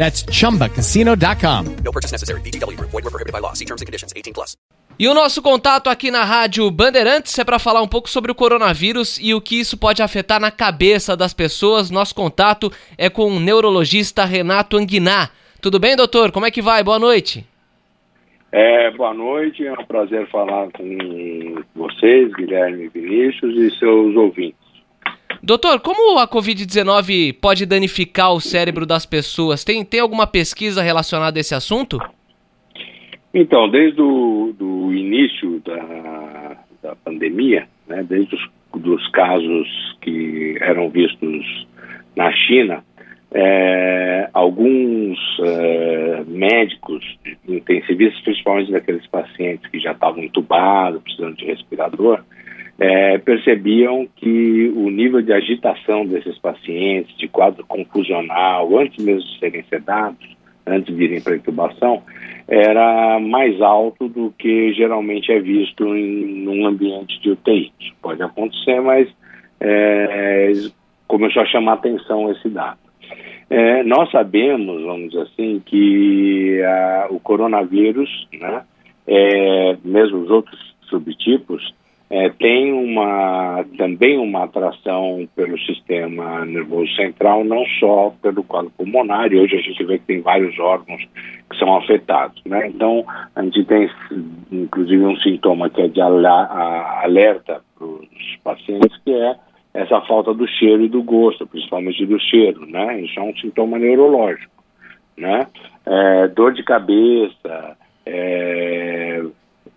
That's ChumbaCasino.com. No purchase necessary. VGW. Void were prohibited by law. See terms and conditions. 18 plus. E o nosso contato aqui na Rádio Bandeirantes é para falar um pouco sobre o coronavírus e o que isso pode afetar na cabeça das pessoas. Nosso contato é com o neurologista Renato Anguiná. Tudo bem, doutor? Como é que vai? Boa noite. É, boa noite, é um prazer falar com vocês, Guilherme Vinícius e seus ouvintes. Doutor, como a Covid-19 pode danificar o cérebro das pessoas? Tem, tem alguma pesquisa relacionada a esse assunto? Então, desde o início da, da pandemia, né, desde os dos casos que eram vistos na China, é, alguns é, médicos intensivistas, principalmente daqueles pacientes que já estavam entubados, precisando de respirador, é, percebiam que o nível de agitação desses pacientes, de quadro confusional, antes mesmo de serem sedados, antes de irem para a intubação, era mais alto do que geralmente é visto em um ambiente de UTI. Isso pode acontecer, mas é, começou a chamar atenção esse dado. É, nós sabemos, vamos dizer assim, que a, o coronavírus, né, é, mesmo os outros subtipos, é, tem uma, também uma atração pelo sistema nervoso central, não só pelo quadro pulmonar, e hoje a gente vê que tem vários órgãos que são afetados. Né? Então, a gente tem, inclusive, um sintoma que é de alerta para os pacientes, que é essa falta do cheiro e do gosto, principalmente do cheiro, né? Isso é um sintoma neurológico, né? É, dor de cabeça, é,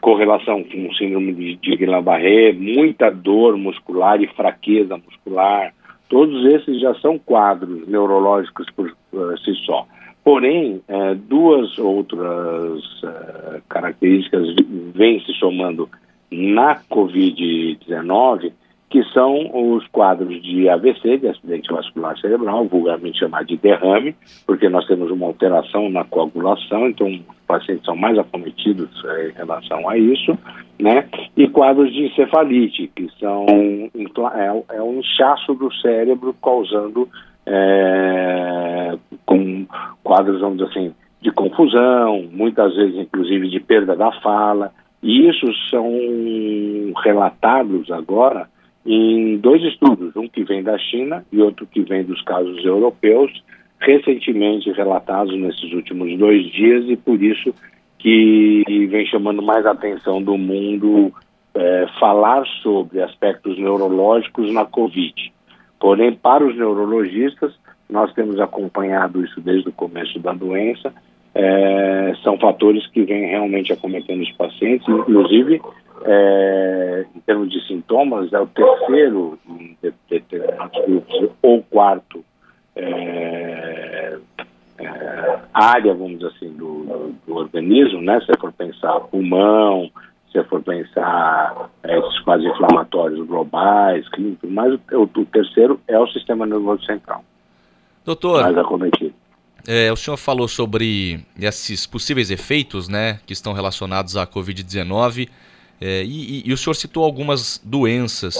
correlação com síndrome de, de Guillain-Barré, muita dor muscular e fraqueza muscular, todos esses já são quadros neurológicos por uh, si só. Porém, uh, duas outras uh, características vêm se somando na Covid-19 que são os quadros de AVC, de acidente vascular cerebral, vulgarmente chamado de derrame, porque nós temos uma alteração na coagulação, então os pacientes são mais acometidos é, em relação a isso, né? E quadros de encefalite, que são é, é um inchaço do cérebro causando é, com quadros, vamos dizer assim, de confusão, muitas vezes inclusive de perda da fala, e isso são relatados agora em dois estudos, um que vem da China e outro que vem dos casos europeus, recentemente relatados nesses últimos dois dias e por isso que vem chamando mais atenção do mundo é, falar sobre aspectos neurológicos na Covid. Porém, para os neurologistas, nós temos acompanhado isso desde o começo da doença, é, são fatores que vêm realmente acometendo os pacientes, inclusive é, em termos de sintomas, é o terceiro em determinados grupos, ou quarto é, é, área, vamos dizer assim, do, do, do, organismo, né? Se for pensar pulmão, se for pensar é, esses quadros inflamatórios globais, clínicos, mas o, o, terceiro é o sistema nervoso central. Doutor, mais acometido. É, o senhor falou sobre esses possíveis efeitos, né, que estão relacionados à Covid-19. É, e, e, o senhor citou algumas doenças.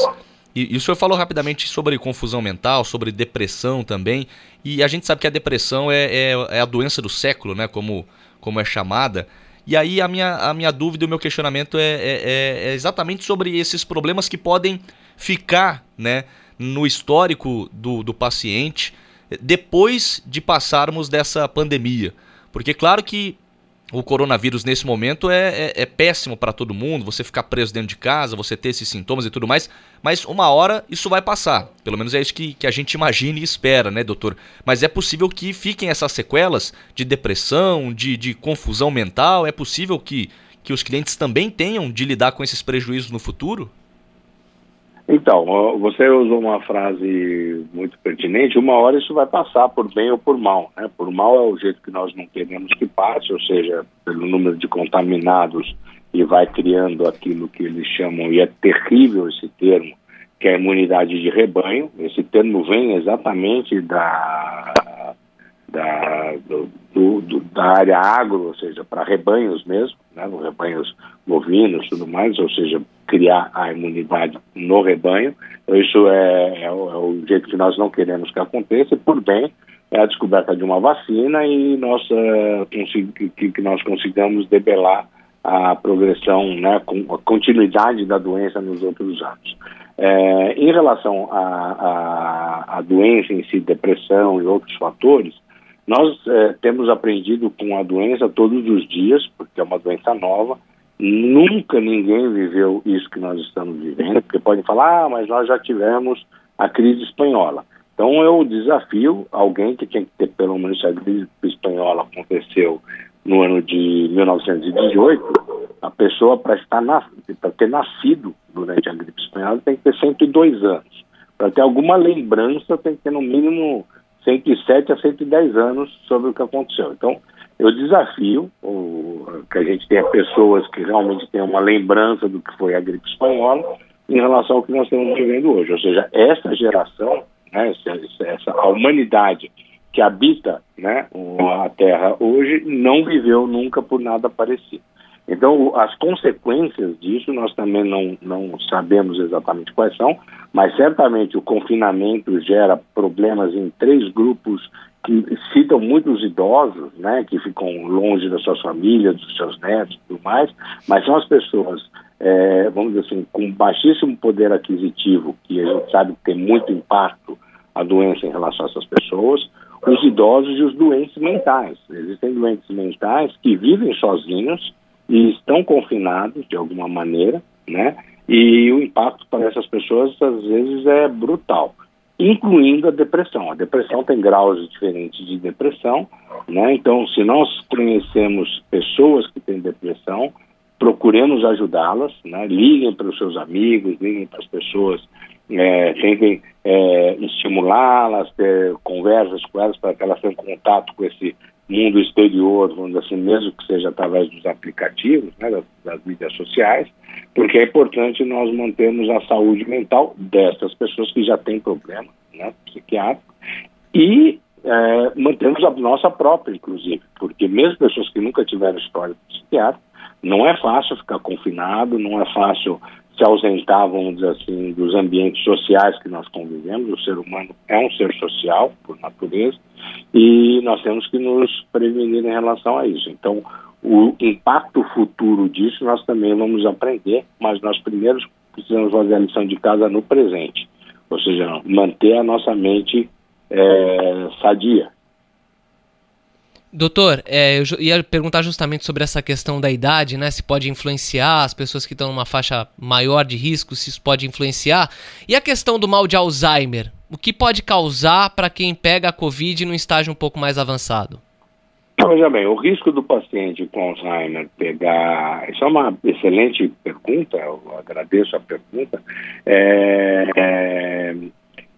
E, e, o senhor falou rapidamente sobre confusão mental, sobre depressão também. E a gente sabe que a depressão é, é, é, a doença do século, né? Como, como é chamada. E aí a minha, a minha dúvida, o meu questionamento é, é, é, é exatamente sobre esses problemas que podem ficar né, no histórico do, do paciente depois de passarmos dessa pandemia. Porque claro que o coronavírus nesse momento é, é, é péssimo para todo mundo, você ficar preso dentro de casa, você ter esses sintomas e tudo mais, mas uma hora isso vai passar. Pelo menos é isso que, que a gente imagina e espera, né, doutor? Mas é possível que fiquem essas sequelas de depressão, de, de confusão mental? É possível que, que os clientes também tenham de lidar com esses prejuízos no futuro? Então, você usou uma frase muito pertinente. Uma hora isso vai passar por bem ou por mal. Né? Por mal é o jeito que nós não queremos que passe, ou seja, pelo número de contaminados e vai criando aquilo que eles chamam, e é terrível esse termo, que é a imunidade de rebanho. Esse termo vem exatamente da, da, do, do, da área agro, ou seja, para rebanhos mesmo, né, rebanhos bovinos tudo mais, ou seja, criar a imunidade no rebanho. Então, isso é, é, o, é, o, jeito que nós não queremos que aconteça, e por bem é a descoberta de uma vacina e nós, uh, que, que, nós consigamos debelar a progressão, né, a continuidade da doença nos outros anos. É, em relação à doença em si, depressão e outros fatores, nós é, temos aprendido com a doença todos os dias, porque é uma doença nova. Nunca ninguém viveu isso que nós estamos vivendo, porque podem falar, ah, mas nós já tivemos a crise espanhola. Então eu desafio alguém que tinha que ter pelo menos a crise espanhola aconteceu no ano de 1918, a pessoa para estar para ter nascido durante a gripe espanhola tem que ter 102 anos. Para ter alguma lembrança tem que ter no mínimo 107 a 110 anos sobre o que aconteceu. Então, eu desafio o, que a gente tenha pessoas que realmente tenham uma lembrança do que foi a gripe espanhola em relação ao que nós estamos vivendo hoje. Ou seja, essa geração, né, essa, essa, a humanidade que habita né, a Terra hoje não viveu nunca por nada parecido. Então, as consequências disso nós também não, não sabemos exatamente quais são, mas certamente o confinamento gera problemas em três grupos que citam muitos idosos, né, que ficam longe das suas famílias, dos seus netos e tudo mais, mas são as pessoas, é, vamos dizer assim, com baixíssimo poder aquisitivo, que a gente sabe que tem muito impacto a doença em relação a essas pessoas, os idosos e os doentes mentais. Existem doentes mentais que vivem sozinhos, e estão confinados de alguma maneira, né? E o impacto para essas pessoas às vezes é brutal, incluindo a depressão. A depressão tem graus diferentes de depressão, né? Então, se nós conhecemos pessoas que têm depressão, procuremos ajudá-las, né? Liguem para os seus amigos, liguem para as pessoas, é, tentem é, estimulá-las, ter conversas com elas para que elas tenham contato com esse mundo exterior, vamos dizer assim, mesmo que seja através dos aplicativos, né, das, das, mídias sociais, porque é importante nós mantermos a saúde mental dessas pessoas que já têm problema né, psiquiátrico e é, mantermos a nossa própria, inclusive, porque mesmo pessoas que nunca tiveram história psiquiátrica, não é fácil ficar confinado, não é fácil se ausentar, vamos dizer assim, dos ambientes sociais que nós convivemos. O ser humano é um ser social, por natureza, e nós temos que nos prevenir em relação a isso. Então, o impacto futuro disso nós também vamos aprender, mas nós primeiro precisamos fazer a lição de casa no presente, ou seja, manter a nossa mente é, sadia, Doutor, é, eu ia perguntar justamente sobre essa questão da idade, né? Se pode influenciar as pessoas que estão numa faixa maior de risco, se isso pode influenciar. E a questão do mal de Alzheimer, o que pode causar para quem pega a Covid num estágio um pouco mais avançado? Veja bem, o risco do paciente com Alzheimer pegar. Isso é uma excelente pergunta, eu agradeço a pergunta. É, é,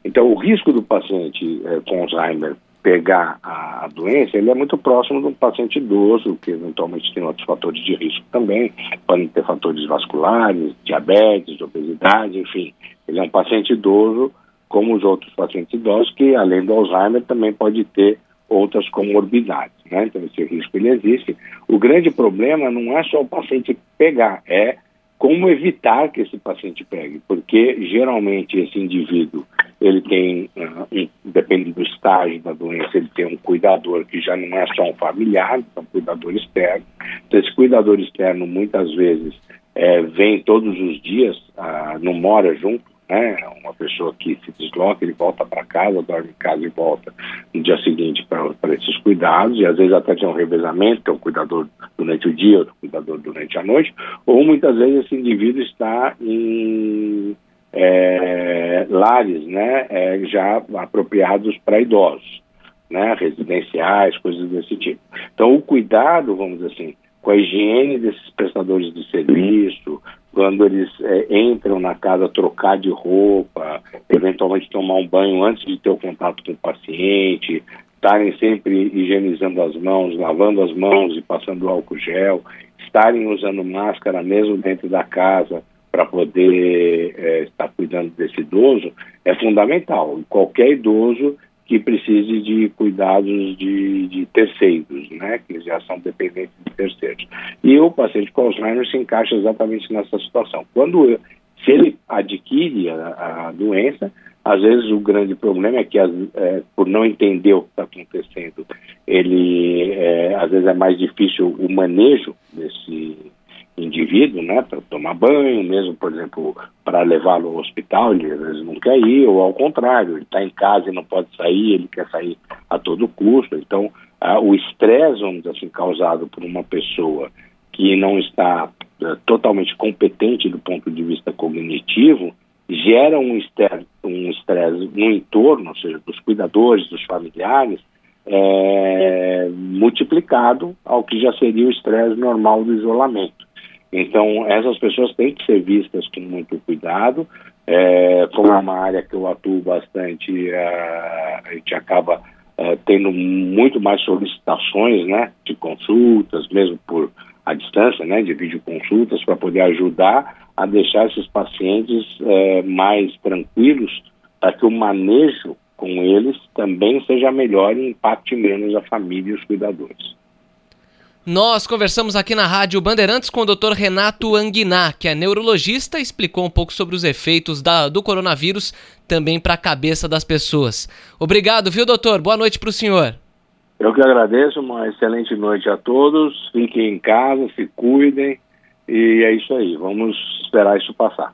então, o risco do paciente é, com Alzheimer pegar a doença, ele é muito próximo de um paciente idoso, que eventualmente tem outros fatores de risco também, podem ter fatores vasculares, diabetes, obesidade, enfim. Ele é um paciente idoso, como os outros pacientes idosos, que além do Alzheimer também pode ter outras comorbidades, né? Então esse risco ele existe. O grande problema não é só o paciente pegar, é como evitar que esse paciente pegue, porque geralmente esse indivíduo ele tem, uh, um, depende do estágio da doença, ele tem um cuidador que já não é só um familiar, é um cuidador externo. Então, esse cuidador externo muitas vezes é, vem todos os dias, uh, não mora junto, né? Uma pessoa que se desloca, ele volta para casa, dorme em casa e volta no dia seguinte para esses cuidados, e às vezes até tem um revezamento, tem um cuidador durante o dia, outro cuidador durante a noite, ou muitas vezes esse indivíduo está em é, lares, né, é, já apropriados para idosos, né, residenciais, coisas desse tipo. Então, o cuidado, vamos dizer assim, com a higiene desses prestadores de serviço, quando eles é, entram na casa, trocar de roupa, eventualmente tomar um banho antes de ter o contato com o paciente, estarem sempre higienizando as mãos, lavando as mãos e passando álcool gel, estarem usando máscara mesmo dentro da casa para poder é, estar cuidando desse idoso, é fundamental. Qualquer idoso que precise de cuidados de, de, terceiros, né, que já são dependentes de terceiros. E o paciente com Alzheimer se encaixa exatamente nessa situação. Quando se ele adquire a, a doença, às vezes o grande problema é que, é, por não entender o que está acontecendo, ele é, às vezes é mais difícil o manejo desse indivíduo, né, para tomar banho, mesmo, por exemplo, para levá-lo ao hospital, ele às vezes não quer ir, ou ao contrário, ele está em casa e não pode sair, ele quer sair a todo custo. Então, ah, o estresse, vamos dizer assim, causado por uma pessoa que não está ah, totalmente competente do ponto de vista cognitivo, gera um estresse um no entorno, ou seja, dos cuidadores, dos familiares, é, multiplicado ao que já seria o estresse normal do isolamento. Então, essas pessoas têm que ser vistas com muito cuidado. É, como é uma área que eu atuo bastante, é, a gente acaba é, tendo muito mais solicitações né, de consultas, mesmo por a distância, né, de videoconsultas, para poder ajudar a deixar esses pacientes é, mais tranquilos, para que o manejo com eles também seja melhor e impacte menos a família e os cuidadores. Nós conversamos aqui na Rádio Bandeirantes com o Dr. Renato Anguiná, que é neurologista, e explicou um pouco sobre os efeitos da, do coronavírus também para a cabeça das pessoas. Obrigado, viu, doutor? Boa noite para o senhor. Eu que agradeço, uma excelente noite a todos. Fiquem em casa, se cuidem e é isso aí. Vamos esperar isso passar.